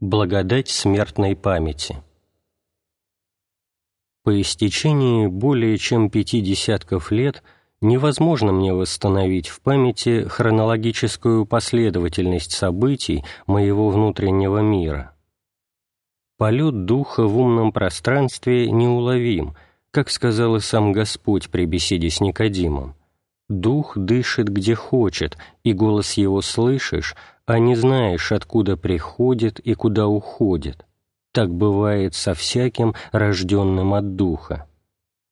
Благодать смертной памяти По истечении более чем пяти десятков лет невозможно мне восстановить в памяти хронологическую последовательность событий моего внутреннего мира. Полет духа в умном пространстве неуловим, как сказал и сам Господь при беседе с Никодимом. Дух дышит где хочет, и голос его слышишь, а не знаешь, откуда приходит и куда уходит. Так бывает со всяким, рожденным от Духа.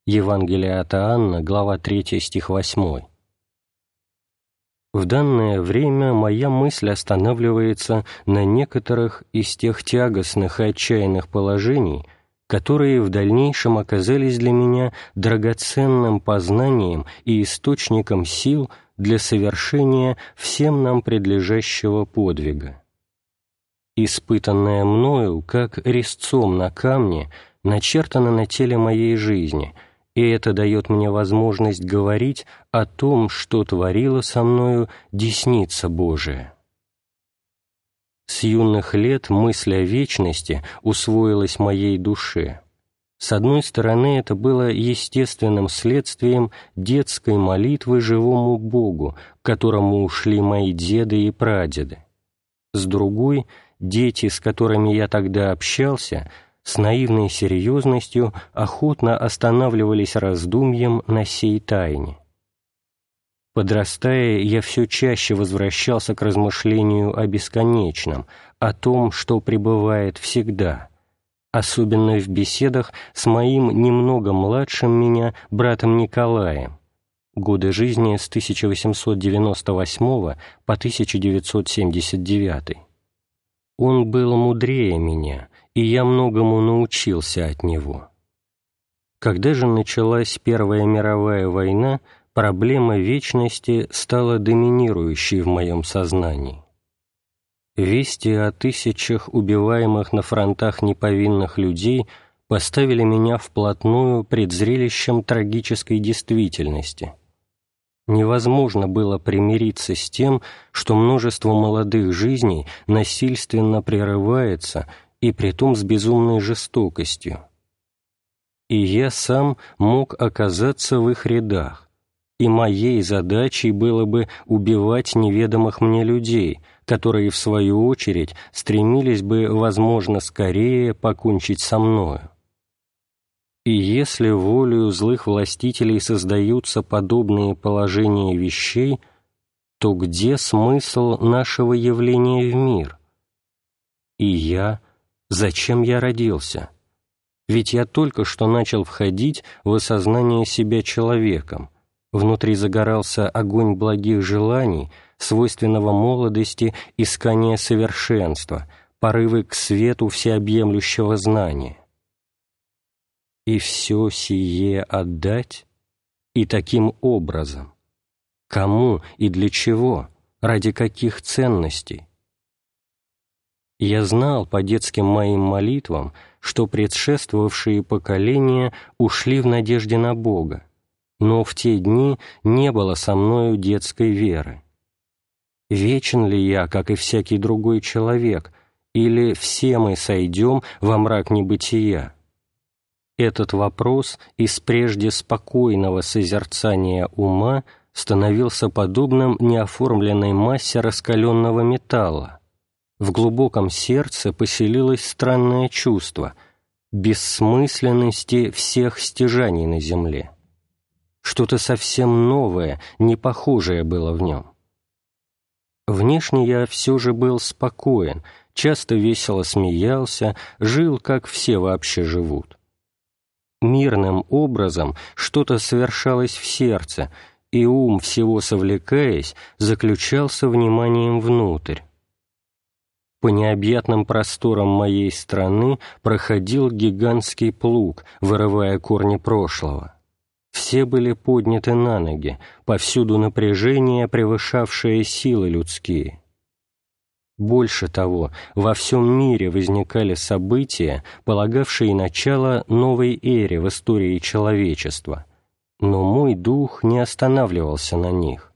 Евангелие от Иоанна, глава 3, стих 8. В данное время моя мысль останавливается на некоторых из тех тягостных и отчаянных положений, которые в дальнейшем оказались для меня драгоценным познанием и источником сил – для совершения всем нам предлежащего подвига. Испытанное мною, как резцом на камне, начертано на теле моей жизни, и это дает мне возможность говорить о том, что творила со мною десница Божия. С юных лет мысль о вечности усвоилась моей душе – с одной стороны, это было естественным следствием детской молитвы живому Богу, к которому ушли мои деды и прадеды. С другой, дети, с которыми я тогда общался, с наивной серьезностью охотно останавливались раздумьем на сей тайне. Подрастая, я все чаще возвращался к размышлению о бесконечном, о том, что пребывает всегда — особенно в беседах с моим немного младшим меня братом Николаем, годы жизни с 1898 по 1979. Он был мудрее меня, и я многому научился от него. Когда же началась Первая мировая война, проблема вечности стала доминирующей в моем сознании. Вести о тысячах убиваемых на фронтах неповинных людей поставили меня вплотную пред зрелищем трагической действительности. Невозможно было примириться с тем, что множество молодых жизней насильственно прерывается, и притом с безумной жестокостью. И я сам мог оказаться в их рядах, и моей задачей было бы убивать неведомых мне людей — которые, в свою очередь, стремились бы, возможно, скорее покончить со мною. И если волею злых властителей создаются подобные положения вещей, то где смысл нашего явления в мир? И я, зачем я родился? Ведь я только что начал входить в осознание себя человеком, внутри загорался огонь благих желаний — свойственного молодости искания совершенства, порывы к свету всеобъемлющего знания. И все сие отдать? И таким образом? Кому и для чего? Ради каких ценностей? Я знал по детским моим молитвам, что предшествовавшие поколения ушли в надежде на Бога, но в те дни не было со мною детской веры. Вечен ли я, как и всякий другой человек, или все мы сойдем во мрак небытия? Этот вопрос из прежде спокойного созерцания ума становился подобным неоформленной массе раскаленного металла. В глубоком сердце поселилось странное чувство бессмысленности всех стяжаний на земле. Что-то совсем новое, не похожее было в нем. Внешне я все же был спокоен, часто весело смеялся, жил, как все вообще живут. Мирным образом что-то совершалось в сердце, и ум, всего совлекаясь, заключался вниманием внутрь. По необъятным просторам моей страны проходил гигантский плуг, вырывая корни прошлого. Все были подняты на ноги, повсюду напряжение, превышавшее силы людские. Больше того, во всем мире возникали события, полагавшие начало новой эре в истории человечества, но мой дух не останавливался на них.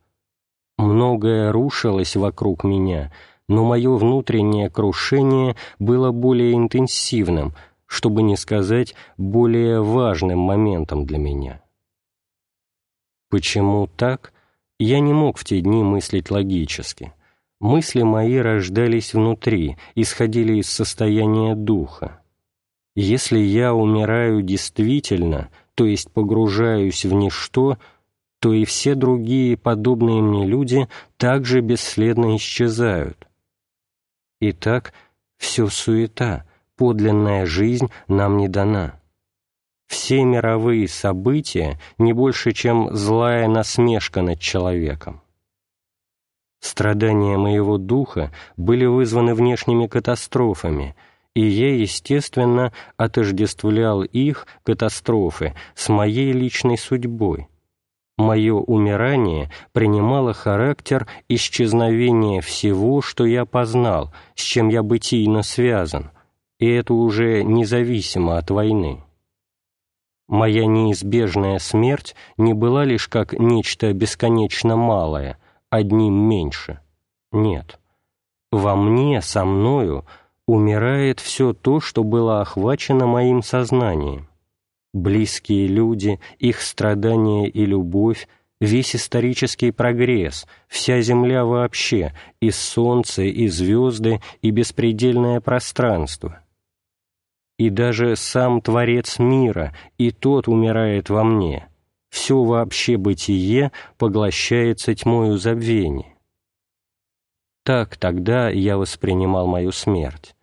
Многое рушилось вокруг меня, но мое внутреннее крушение было более интенсивным, чтобы не сказать более важным моментом для меня. Почему так? Я не мог в те дни мыслить логически. Мысли мои рождались внутри, исходили из состояния духа. Если я умираю действительно, то есть погружаюсь в ничто, то и все другие подобные мне люди также бесследно исчезают. Итак, все суета, подлинная жизнь нам не дана. Все мировые события не больше, чем злая насмешка над человеком. Страдания моего духа были вызваны внешними катастрофами, и я, естественно, отождествлял их, катастрофы, с моей личной судьбой, мое умирание принимало характер исчезновения всего, что я познал, с чем я бытийно связан, и это уже независимо от войны. Моя неизбежная смерть не была лишь как нечто бесконечно малое, одним меньше. Нет. Во мне, со мною, умирает все то, что было охвачено моим сознанием близкие люди, их страдания и любовь, весь исторический прогресс, вся Земля вообще, и солнце, и звезды, и беспредельное пространство. И даже сам Творец мира, и тот умирает во мне. Все вообще бытие поглощается тьмою забвения. Так тогда я воспринимал мою смерть.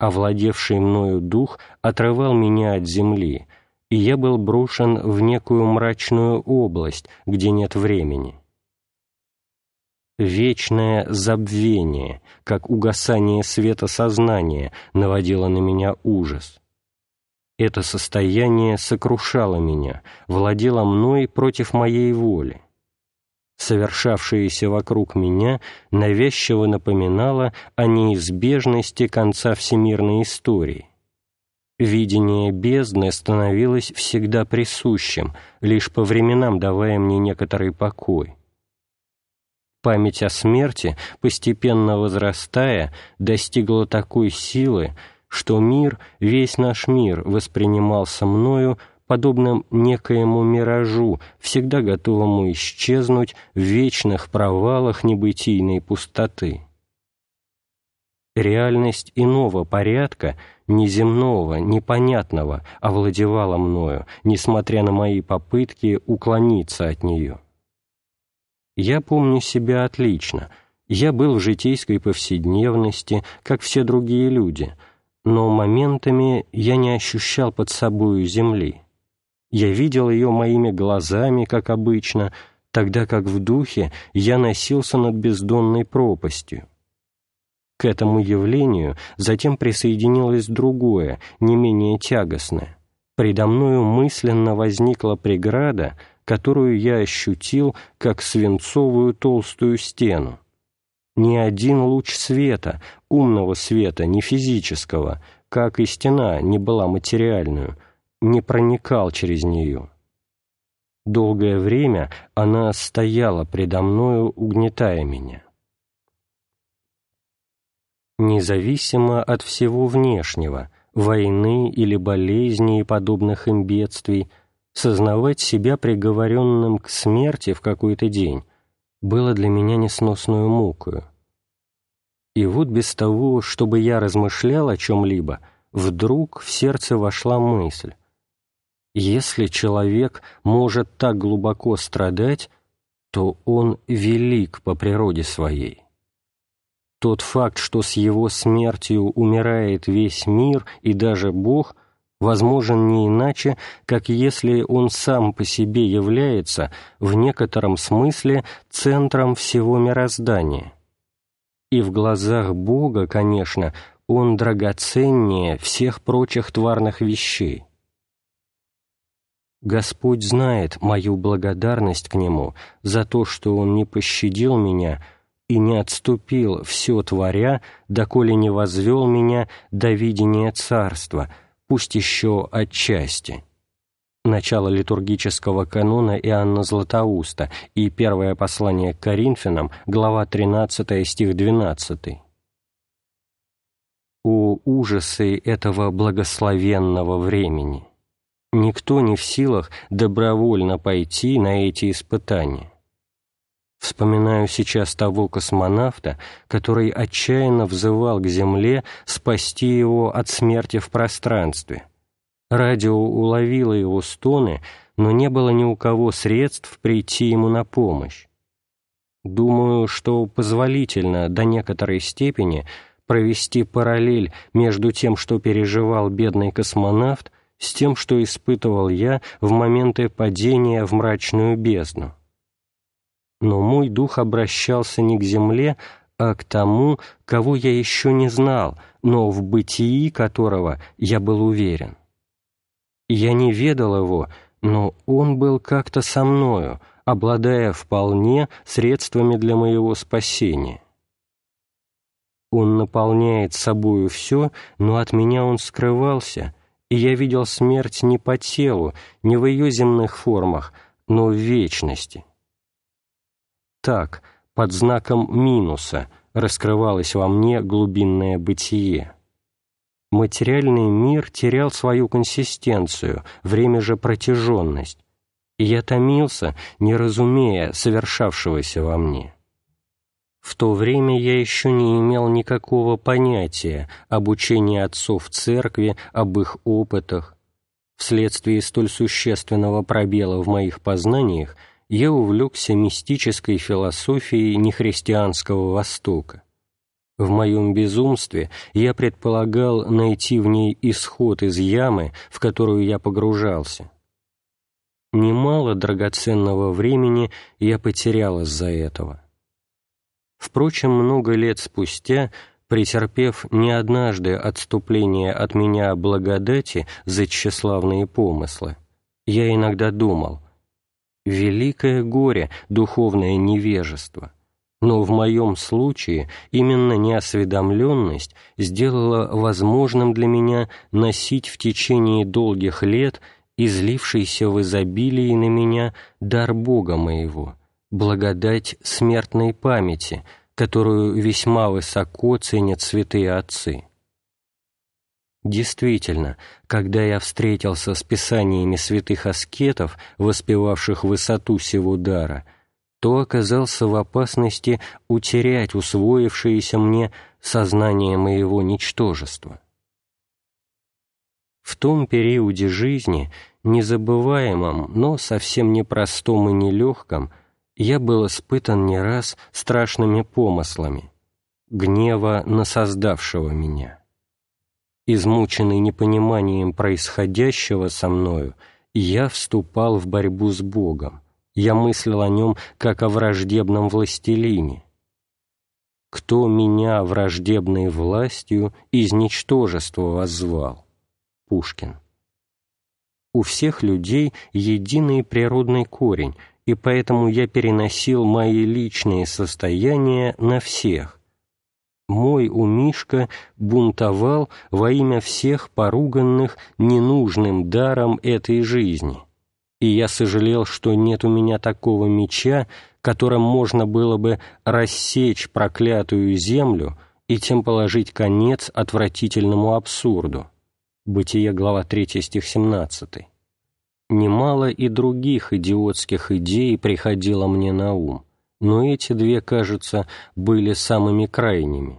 Овладевший мною дух отрывал меня от земли — и я был брошен в некую мрачную область, где нет времени. Вечное забвение, как угасание света сознания, наводило на меня ужас. Это состояние сокрушало меня, владело мной против моей воли. Совершавшееся вокруг меня навязчиво напоминало о неизбежности конца всемирной истории Видение бездны становилось всегда присущим, лишь по временам давая мне некоторый покой. Память о смерти, постепенно возрастая, достигла такой силы, что мир, весь наш мир, воспринимался мною подобным некоему миражу, всегда готовому исчезнуть в вечных провалах небытийной пустоты. Реальность иного порядка — неземного, непонятного овладевала мною, несмотря на мои попытки уклониться от нее. Я помню себя отлично. Я был в житейской повседневности, как все другие люди, но моментами я не ощущал под собою земли. Я видел ее моими глазами, как обычно, тогда как в духе я носился над бездонной пропастью. К этому явлению затем присоединилось другое, не менее тягостное. Предо мною мысленно возникла преграда, которую я ощутил как свинцовую толстую стену. Ни один луч света, умного света, не физического, как и стена не была материальную, не проникал через нее. Долгое время она стояла предо мною, угнетая меня независимо от всего внешнего, войны или болезни и подобных им бедствий, сознавать себя приговоренным к смерти в какой-то день было для меня несносную мукою. И вот без того, чтобы я размышлял о чем-либо, вдруг в сердце вошла мысль. Если человек может так глубоко страдать, то он велик по природе своей. Тот факт, что с его смертью умирает весь мир и даже Бог, возможен не иначе, как если он сам по себе является в некотором смысле центром всего мироздания. И в глазах Бога, конечно, он драгоценнее всех прочих тварных вещей. Господь знает мою благодарность к Нему за то, что Он не пощадил меня и не отступил, все творя, доколе не возвел меня до видения царства, пусть еще отчасти». Начало литургического канона Иоанна Златоуста и первое послание к Коринфянам, глава 13, стих 12. О ужасы этого благословенного времени! Никто не в силах добровольно пойти на эти испытания. Вспоминаю сейчас того космонавта, который отчаянно взывал к Земле спасти его от смерти в пространстве. Радио уловило его стоны, но не было ни у кого средств прийти ему на помощь. Думаю, что позволительно до некоторой степени провести параллель между тем, что переживал бедный космонавт, с тем, что испытывал я в моменты падения в мрачную бездну но мой дух обращался не к земле, а к тому, кого я еще не знал, но в бытии которого я был уверен. Я не ведал его, но он был как-то со мною, обладая вполне средствами для моего спасения. Он наполняет собою все, но от меня он скрывался, и я видел смерть не по телу, не в ее земных формах, но в вечности так, под знаком минуса, раскрывалось во мне глубинное бытие. Материальный мир терял свою консистенцию, время же протяженность, и я томился, не разумея совершавшегося во мне. В то время я еще не имел никакого понятия об учении отцов церкви, об их опытах. Вследствие столь существенного пробела в моих познаниях я увлекся мистической философией нехристианского Востока. В моем безумстве я предполагал найти в ней исход из ямы, в которую я погружался. Немало драгоценного времени я потерял из-за этого. Впрочем, много лет спустя, претерпев не однажды отступление от меня благодати за тщеславные помыслы, я иногда думал, великое горе, духовное невежество. Но в моем случае именно неосведомленность сделала возможным для меня носить в течение долгих лет излившийся в изобилии на меня дар Бога моего, благодать смертной памяти, которую весьма высоко ценят святые отцы. Действительно, когда я встретился с писаниями святых аскетов, воспевавших высоту сего дара, то оказался в опасности утерять усвоившееся мне сознание моего ничтожества. В том периоде жизни, незабываемом, но совсем непростом и нелегком, я был испытан не раз страшными помыслами, гнева на создавшего меня измученный непониманием происходящего со мною, я вступал в борьбу с Богом. Я мыслил о нем, как о враждебном властелине. «Кто меня враждебной властью из ничтожества воззвал?» Пушкин. У всех людей единый природный корень, и поэтому я переносил мои личные состояния на всех, мой умишка бунтовал во имя всех поруганных ненужным даром этой жизни, и я сожалел, что нет у меня такого меча, которым можно было бы рассечь проклятую землю и тем положить конец отвратительному абсурду. Бытие, глава 3, стих 17. Немало и других идиотских идей приходило мне на ум, но эти две, кажется, были самыми крайними.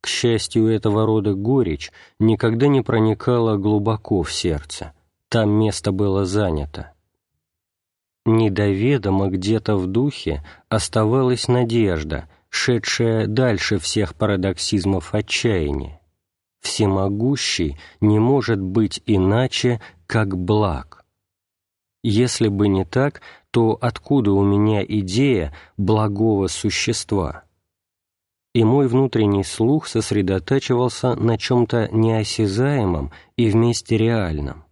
К счастью, этого рода горечь никогда не проникала глубоко в сердце, там место было занято. Недоведомо где-то в духе оставалась надежда, шедшая дальше всех парадоксизмов отчаяния. Всемогущий не может быть иначе, как благ. Если бы не так, то откуда у меня идея благого существа? И мой внутренний слух сосредотачивался на чем-то неосязаемом и вместе реальном.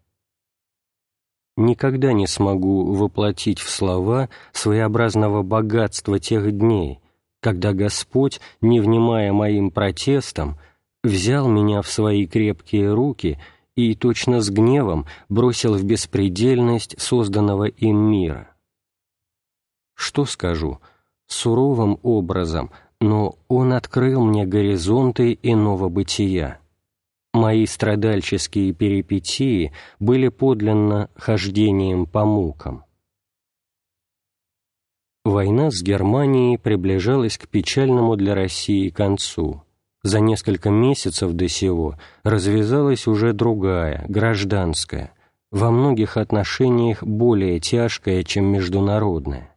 Никогда не смогу воплотить в слова своеобразного богатства тех дней, когда Господь, не внимая моим протестам, взял меня в свои крепкие руки и точно с гневом бросил в беспредельность созданного им мира. Что скажу? Суровым образом, но Он открыл мне горизонты иного бытия. Мои страдальческие перипетии были подлинно хождением по мукам. Война с Германией приближалась к печальному для России концу. За несколько месяцев до сего развязалась уже другая, гражданская, во многих отношениях более тяжкая, чем международная.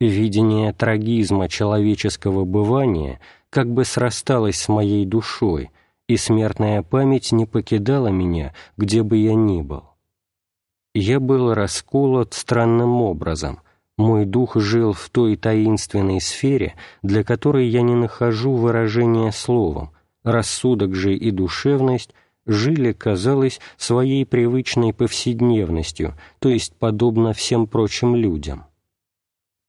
Видение трагизма человеческого бывания как бы срасталось с моей душой, и смертная память не покидала меня, где бы я ни был. Я был расколот странным образом, мой дух жил в той таинственной сфере, для которой я не нахожу выражения словом, рассудок же и душевность жили, казалось, своей привычной повседневностью, то есть подобно всем прочим людям.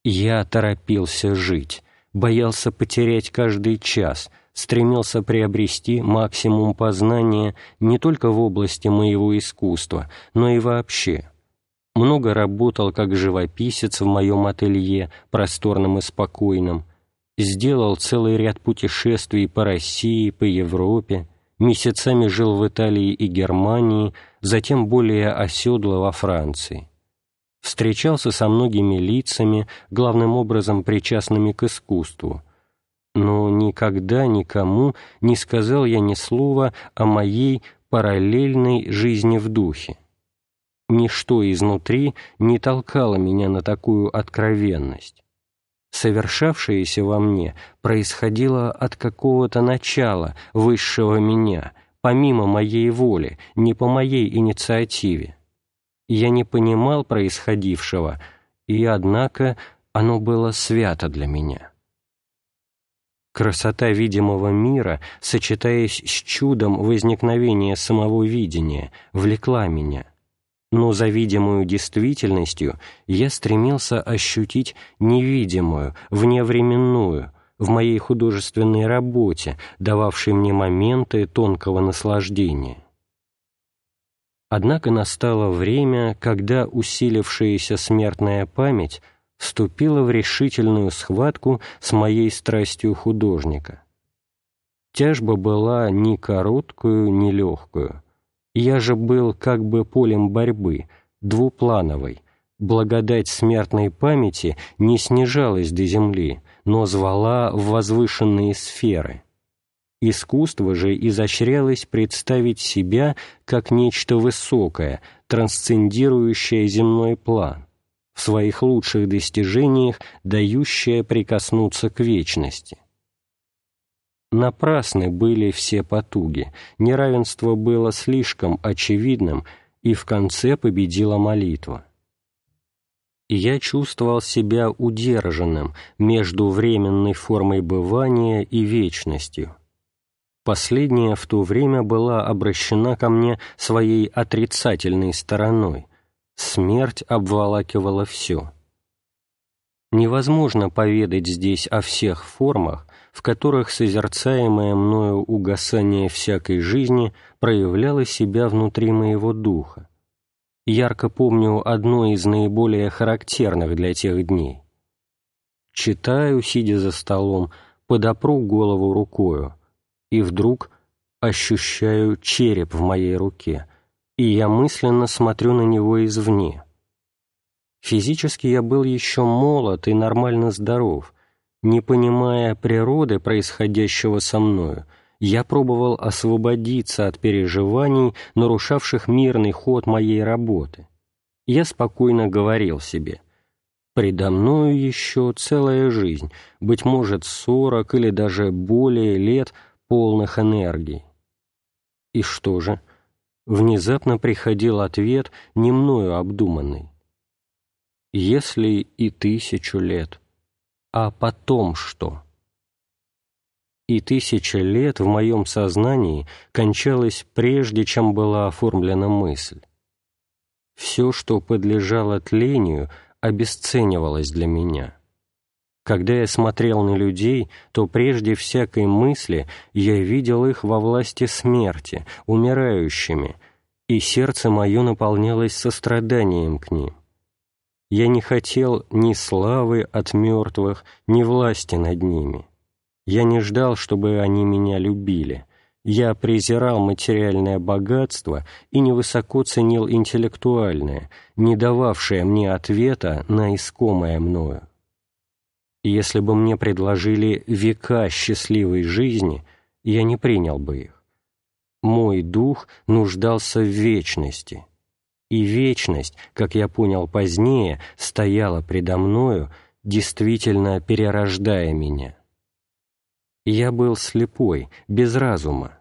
Я торопился жить, боялся потерять каждый час, стремился приобрести максимум познания не только в области моего искусства, но и вообще – много работал как живописец в моем ателье, просторном и спокойном, сделал целый ряд путешествий по России, по Европе, месяцами жил в Италии и Германии, затем более оседло во Франции. Встречался со многими лицами, главным образом причастными к искусству, но никогда никому не сказал я ни слова о моей параллельной жизни в духе ничто изнутри не толкало меня на такую откровенность. Совершавшееся во мне происходило от какого-то начала высшего меня, помимо моей воли, не по моей инициативе. Я не понимал происходившего, и, однако, оно было свято для меня. Красота видимого мира, сочетаясь с чудом возникновения самого видения, влекла меня — но за видимую действительностью я стремился ощутить невидимую, вневременную, в моей художественной работе, дававшей мне моменты тонкого наслаждения. Однако настало время, когда усилившаяся смертная память вступила в решительную схватку с моей страстью художника. Тяжба была ни короткую, ни легкую. Я же был как бы полем борьбы, двуплановой. Благодать смертной памяти не снижалась до земли, но звала в возвышенные сферы. Искусство же изощрялось представить себя как нечто высокое, трансцендирующее земной план, в своих лучших достижениях дающее прикоснуться к вечности. Напрасны были все потуги, неравенство было слишком очевидным, и в конце победила молитва. я чувствовал себя удержанным между временной формой бывания и вечностью. Последняя в то время была обращена ко мне своей отрицательной стороной. Смерть обволакивала все. Невозможно поведать здесь о всех формах, в которых созерцаемое мною угасание всякой жизни проявляло себя внутри моего духа. Ярко помню одно из наиболее характерных для тех дней. Читаю, сидя за столом, подопру голову рукою, и вдруг ощущаю череп в моей руке, и я мысленно смотрю на него извне. Физически я был еще молод и нормально здоров, не понимая природы происходящего со мною, я пробовал освободиться от переживаний, нарушавших мирный ход моей работы. Я спокойно говорил себе, «Предо мною еще целая жизнь, быть может, сорок или даже более лет полных энергий». И что же? Внезапно приходил ответ, не мною обдуманный. «Если и тысячу лет» а потом что? И тысяча лет в моем сознании кончалось прежде, чем была оформлена мысль. Все, что подлежало тлению, обесценивалось для меня. Когда я смотрел на людей, то прежде всякой мысли я видел их во власти смерти, умирающими, и сердце мое наполнялось состраданием к ним. Я не хотел ни славы от мертвых, ни власти над ними. Я не ждал, чтобы они меня любили. Я презирал материальное богатство и невысоко ценил интеллектуальное, не дававшее мне ответа на искомое мною. Если бы мне предложили века счастливой жизни, я не принял бы их. Мой дух нуждался в вечности, и вечность, как я понял позднее, стояла предо мною, действительно перерождая меня. Я был слепой, без разума.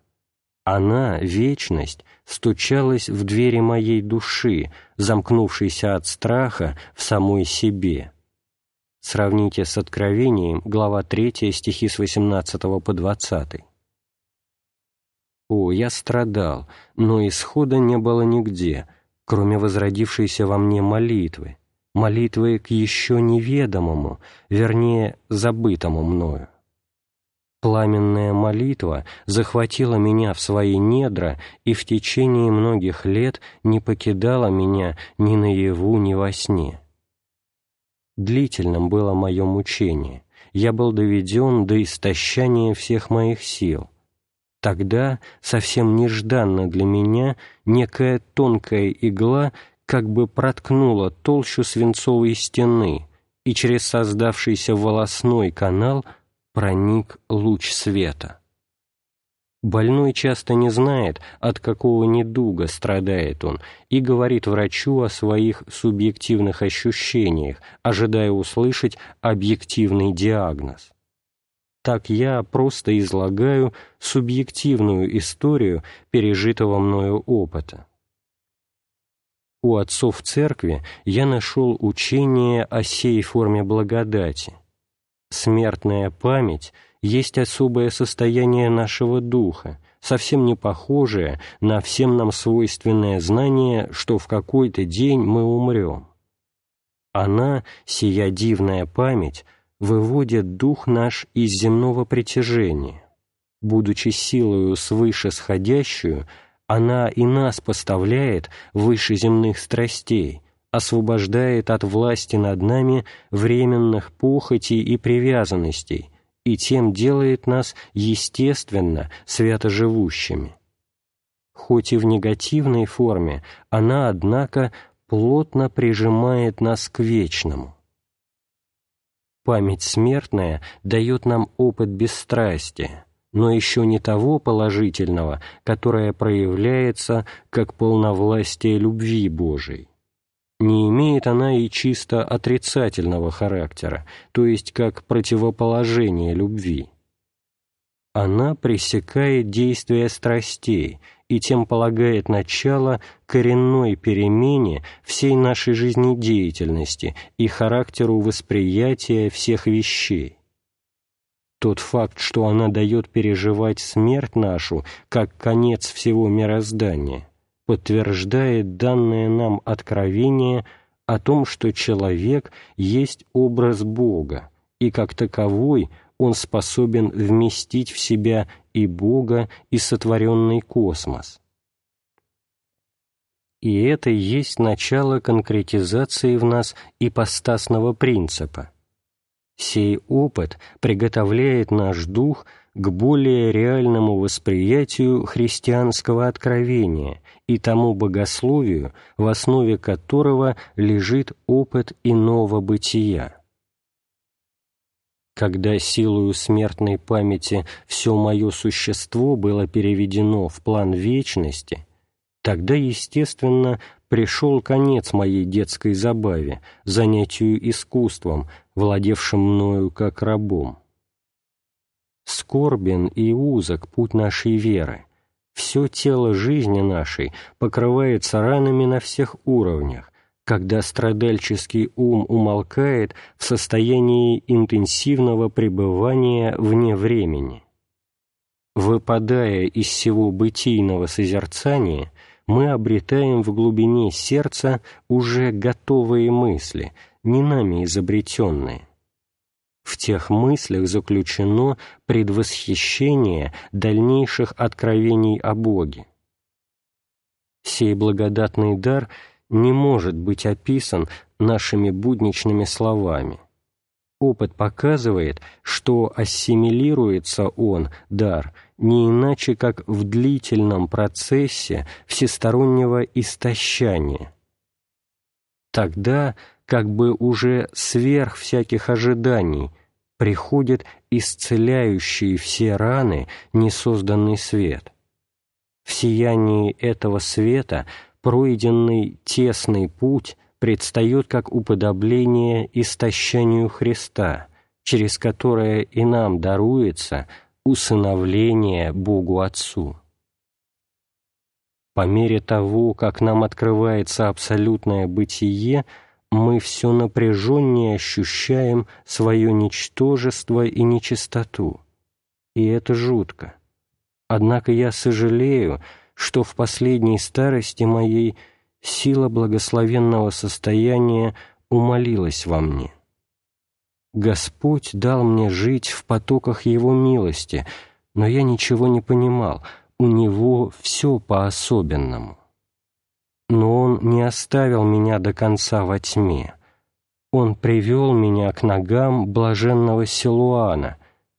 Она, вечность, стучалась в двери моей души, замкнувшейся от страха в самой себе. Сравните с Откровением, глава 3, стихи с 18 по 20. О, я страдал, но исхода не было нигде, кроме возродившейся во мне молитвы, молитвы к еще неведомому, вернее, забытому мною. Пламенная молитва захватила меня в свои недра и в течение многих лет не покидала меня ни наяву, ни во сне. Длительным было мое мучение, я был доведен до истощания всех моих сил. Тогда, совсем нежданно для меня, некая тонкая игла как бы проткнула толщу свинцовой стены, и через создавшийся волосной канал – проник луч света. Больной часто не знает, от какого недуга страдает он, и говорит врачу о своих субъективных ощущениях, ожидая услышать объективный диагноз. Так я просто излагаю субъективную историю пережитого мною опыта. У отцов церкви я нашел учение о сей форме благодати – Смертная память есть особое состояние нашего духа, совсем не похожее на всем нам свойственное знание, что в какой-то день мы умрем. Она, сия дивная память, выводит дух наш из земного притяжения. Будучи силою свыше сходящую, она и нас поставляет выше земных страстей, освобождает от власти над нами временных похотей и привязанностей и тем делает нас естественно святоживущими. Хоть и в негативной форме, она, однако, плотно прижимает нас к вечному. Память смертная дает нам опыт бесстрастия, но еще не того положительного, которое проявляется как полновластие любви Божией не имеет она и чисто отрицательного характера, то есть как противоположение любви. Она пресекает действия страстей и тем полагает начало коренной перемене всей нашей жизнедеятельности и характеру восприятия всех вещей. Тот факт, что она дает переживать смерть нашу как конец всего мироздания – подтверждает данное нам откровение о том, что человек есть образ Бога, и как таковой он способен вместить в себя и Бога, и сотворенный космос. И это есть начало конкретизации в нас ипостасного принципа. Сей опыт приготовляет наш дух – к более реальному восприятию христианского откровения и тому богословию, в основе которого лежит опыт иного бытия. Когда силою смертной памяти все мое существо было переведено в план вечности, тогда, естественно, пришел конец моей детской забаве, занятию искусством, владевшим мною как рабом. Скорбен и узок путь нашей веры. Все тело жизни нашей покрывается ранами на всех уровнях, когда страдальческий ум умолкает в состоянии интенсивного пребывания вне времени. Выпадая из всего бытийного созерцания, мы обретаем в глубине сердца уже готовые мысли, не нами изобретенные. В тех мыслях заключено предвосхищение дальнейших откровений о Боге. Сей благодатный дар не может быть описан нашими будничными словами. Опыт показывает, что ассимилируется он, дар, не иначе, как в длительном процессе всестороннего истощания. Тогда, как бы уже сверх всяких ожиданий, приходит исцеляющий все раны несозданный свет. В сиянии этого света пройденный тесный путь предстает как уподобление истощению Христа, через которое и нам даруется усыновление Богу Отцу. По мере того, как нам открывается абсолютное бытие, мы все напряженнее ощущаем свое ничтожество и нечистоту. И это жутко. Однако я сожалею, что в последней старости моей сила благословенного состояния умолилась во мне. Господь дал мне жить в потоках Его милости, но я ничего не понимал, у Него все по-особенному. Но Он не оставил меня до конца во тьме. Он привел меня к ногам блаженного Силуана,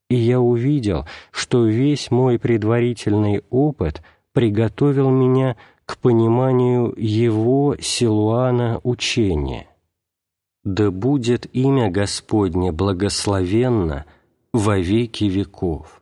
и я увидел, что весь мой предварительный опыт приготовил меня к пониманию его Силуана учения. Да будет имя Господне благословенно во веки веков.